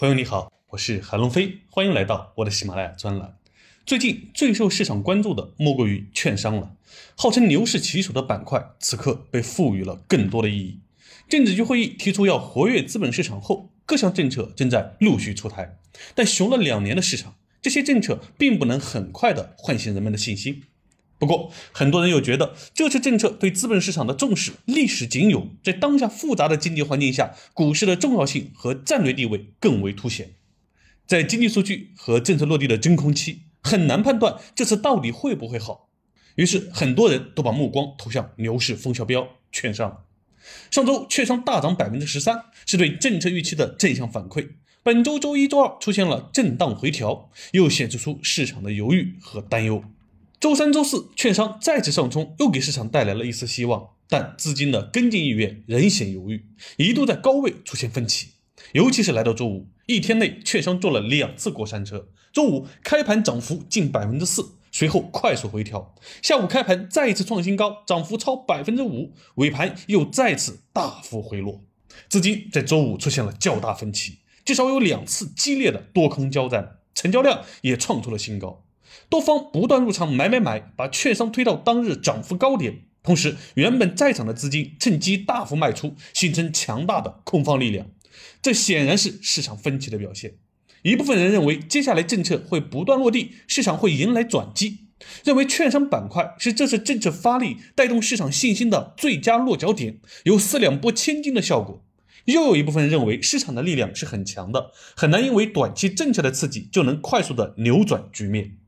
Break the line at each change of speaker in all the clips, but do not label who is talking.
朋友你好，我是韩龙飞，欢迎来到我的喜马拉雅专栏。最近最受市场关注的莫过于券商了，号称牛市旗手的板块，此刻被赋予了更多的意义。政治局会议提出要活跃资本市场后，各项政策正在陆续出台，但熊了两年的市场，这些政策并不能很快的唤醒人们的信心。不过，很多人又觉得这次政策对资本市场的重视历史仅有，在当下复杂的经济环境下，股市的重要性和战略地位更为凸显。在经济数据和政策落地的真空期，很难判断这次到底会不会好。于是，很多人都把目光投向牛市风向标——券商。上周券商大涨百分之十三，是对政策预期的正向反馈。本周周一、周二出现了震荡回调，又显示出市场的犹豫和担忧。周三、周四，券商再次上冲，又给市场带来了一丝希望，但资金的跟进意愿仍显犹豫，一度在高位出现分歧。尤其是来到周五，一天内券商做了两次过山车。周五开盘涨幅近百分之四，随后快速回调，下午开盘再一次创新高，涨幅超百分之五，尾盘又再次大幅回落。资金在周五出现了较大分歧，至少有两次激烈的多空交战，成交量也创出了新高。多方不断入场买买买，把券商推到当日涨幅高点。同时，原本在场的资金趁机大幅卖出，形成强大的空方力量。这显然是市场分歧的表现。一部分人认为，接下来政策会不断落地，市场会迎来转机，认为券商板块是这次政策发力带动市场信心的最佳落脚点，有四两拨千斤的效果。又有一部分人认为，市场的力量是很强的，很难因为短期政策的刺激就能快速的扭转局面。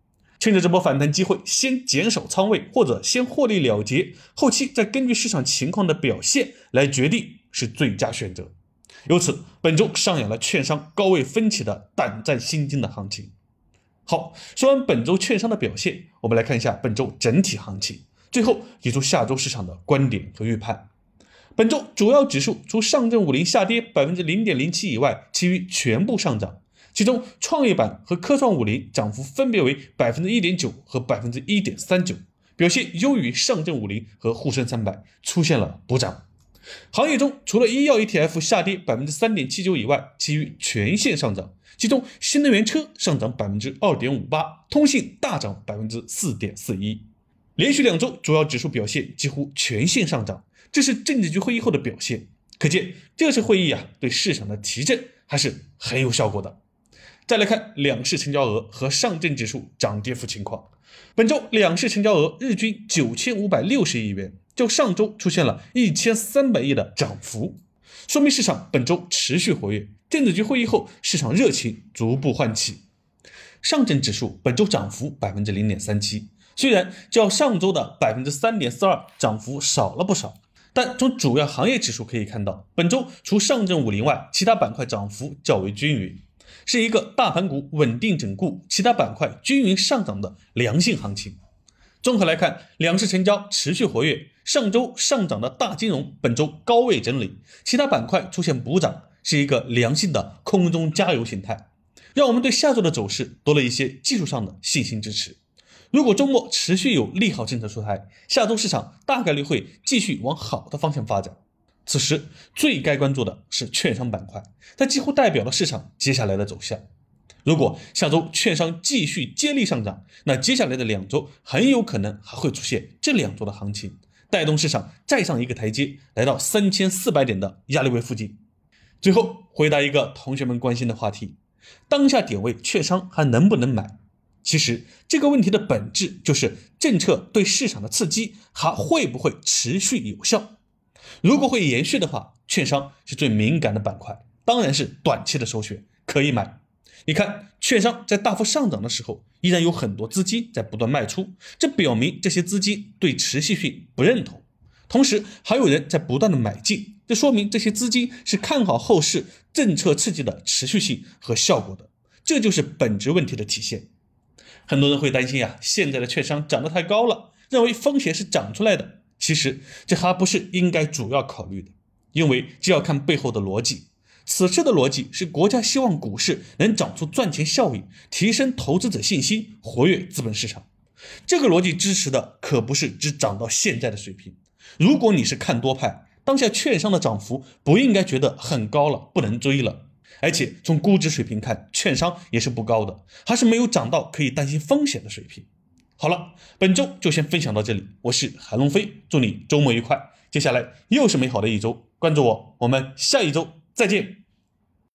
趁着这波反弹机会，先减少仓位，或者先获利了结，后期再根据市场情况的表现来决定是最佳选择。由此，本周上演了券商高位分歧的胆战心惊的行情。好，说完本周券商的表现，我们来看一下本周整体行情，最后给出下周市场的观点和预判。本周主要指数除上证五零下跌百分之零点零七以外，其余全部上涨。其中，创业板和科创五零涨幅分别为百分之一点九和百分之一点三九，表现优于上证五零和沪深三百，出现了补涨。行业中，除了医药 ETF 下跌百分之三点七九以外，其余全线上涨。其中，新能源车上涨百分之二点五八，通信大涨百分之四点四一。连续两周，主要指数表现几乎全线上涨，这是政治局会议后的表现。可见，这次会议啊，对市场的提振还是很有效果的。再来看两市成交额和上证指数涨跌幅情况。本周两市成交额日均九千五百六十亿元，较上周出现了一千三百亿的涨幅，说明市场本周持续活跃。电子局会议后，市场热情逐步唤起。上证指数本周涨幅百分之零点三七，虽然较上周的百分之三点四二涨幅少了不少，但从主要行业指数可以看到，本周除上证五零外，其他板块涨幅较为均匀。是一个大盘股稳定整固，其他板块均匀上涨的良性行情。综合来看，两市成交持续活跃。上周上涨的大金融本周高位整理，其他板块出现补涨，是一个良性的空中加油形态，让我们对下周的走势多了一些技术上的信心支持。如果周末持续有利好政策出台，下周市场大概率会继续往好的方向发展。此时最该关注的是券商板块，它几乎代表了市场接下来的走向。如果下周券商继续接力上涨，那接下来的两周很有可能还会出现这两周的行情，带动市场再上一个台阶，来到三千四百点的压力位附近。最后回答一个同学们关心的话题：当下点位券商还能不能买？其实这个问题的本质就是政策对市场的刺激还会不会持续有效。如果会延续的话，券商是最敏感的板块，当然是短期的首选，可以买。你看，券商在大幅上涨的时候，依然有很多资金在不断卖出，这表明这些资金对持续性不认同。同时，还有人在不断的买进，这说明这些资金是看好后市政策刺激的持续性和效果的，这就是本质问题的体现。很多人会担心呀，现在的券商涨得太高了，认为风险是涨出来的。其实这还不是应该主要考虑的，因为这要看背后的逻辑。此次的逻辑是国家希望股市能长出赚钱效应，提升投资者信心，活跃资本市场。这个逻辑支持的可不是只涨到现在的水平。如果你是看多派，当下券商的涨幅不应该觉得很高了，不能追了。而且从估值水平看，券商也是不高的，还是没有涨到可以担心风险的水平。好了，本周就先分享到这里，我是韩龙飞，祝你周末愉快。接下来又是美好的一周，关注我，我们下一周再见。